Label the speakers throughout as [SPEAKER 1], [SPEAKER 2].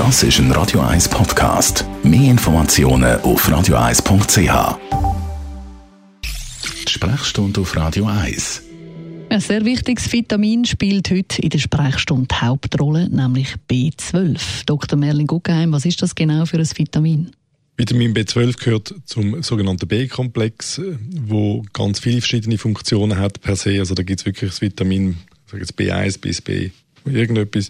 [SPEAKER 1] Das ist ein Radio 1 Podcast. Mehr Informationen auf radio1.ch. Die Sprechstunde auf Radio 1.
[SPEAKER 2] Ein sehr wichtiges Vitamin spielt heute in der Sprechstunde die Hauptrolle, nämlich B12. Dr. Merlin Guggenheim, was ist das genau für ein Vitamin?
[SPEAKER 3] Vitamin B12 gehört zum sogenannten B-Komplex, wo ganz viele verschiedene Funktionen hat per se. Also da gibt es wirklich das Vitamin sage jetzt B1 bis B irgendetwas.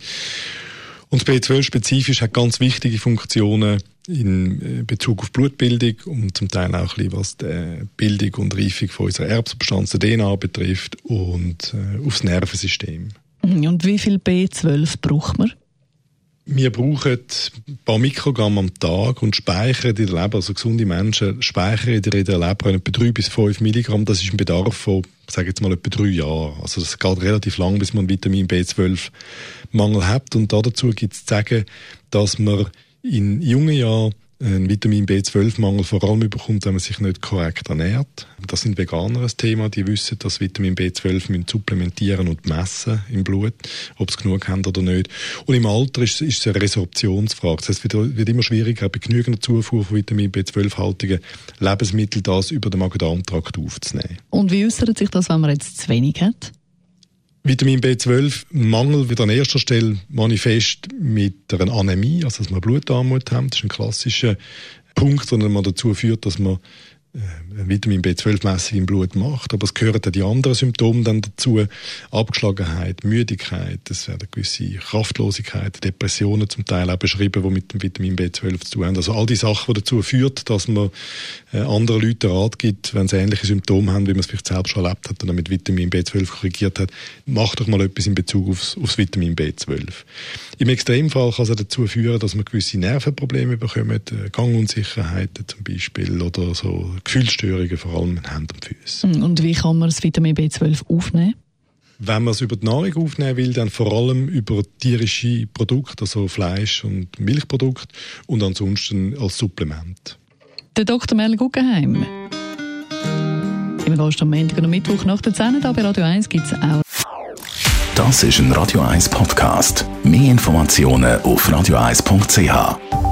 [SPEAKER 3] Und B12 spezifisch hat ganz wichtige Funktionen in äh, Bezug auf Blutbildung und zum Teil auch ein bisschen, was die Bildung und Reifung von unserer Erbsubstanz, der DNA betrifft und äh, aufs Nervensystem.
[SPEAKER 2] Und wie viel B12 braucht man?
[SPEAKER 3] Wir brauchen ein paar Mikrogramm am Tag und speichern in der Leber, also gesunde Menschen speichern in der Leber etwa 3 bis 5 Milligramm. Das ist ein Bedarf von, sage jetzt mal, etwa drei Jahren. Also das geht relativ lang, bis man Vitamin B12-Mangel hat. Und dazu gibt es zu sagen, dass man in jungen Jahren einen Vitamin B12-Mangel vor allem bekommt, wenn man sich nicht korrekt ernährt. Das sind Veganer ein Thema, die wissen, dass Vitamin B12 müssen supplementieren und messen im Blut, ob sie genug haben oder nicht. Und im Alter ist, ist es eine Resorptionsfrage. Das heißt, es wird, wird immer schwieriger, bei genügender Zufuhr von Vitamin B12-haltigen Lebensmitteln das über den Magen-Darm-Trakt aufzunehmen.
[SPEAKER 2] Und wie äußert sich das, wenn man jetzt zu wenig hat?
[SPEAKER 3] Vitamin B12-Mangel wird an erster Stelle manifest mit einer Anämie, also dass man Blutarmut haben. Das ist ein klassischer Punkt, der dazu führt, dass man Vitamin B12-Messung im Blut macht. Aber es gehören dann die anderen Symptome dann dazu. Abgeschlagenheit, Müdigkeit, es werden gewisse Kraftlosigkeit, Depressionen zum Teil auch beschrieben, die mit dem Vitamin B12 zu tun haben. Also all die Sachen, die dazu führen, dass man äh, anderen Leuten Rat gibt, wenn sie ähnliche Symptome haben, wie man es vielleicht selbst schon erlebt hat und dann mit Vitamin B12 korrigiert hat, macht doch mal etwas in Bezug aufs, aufs Vitamin B12. Im Extremfall kann es dazu führen, dass man gewisse Nervenprobleme bekommt, äh, Gangunsicherheiten zum Beispiel oder so Gefühlsstörungen, vor allem in Händen und Füßen.
[SPEAKER 2] Hm, und wie kann man das Vitamin B12 aufnehmen?
[SPEAKER 3] Wenn man es über die Nahrung aufnehmen will, dann vor allem über tierische Produkte, also Fleisch- und Milchprodukte und ansonsten als Supplement.
[SPEAKER 2] Der Dr. Merle Guggenheim. Immer gehst am Montag und Mittwoch nach der 10 bei Radio 1 gibt es auch.
[SPEAKER 1] Das ist ein Radio 1 Podcast. Mehr Informationen auf radio1.ch.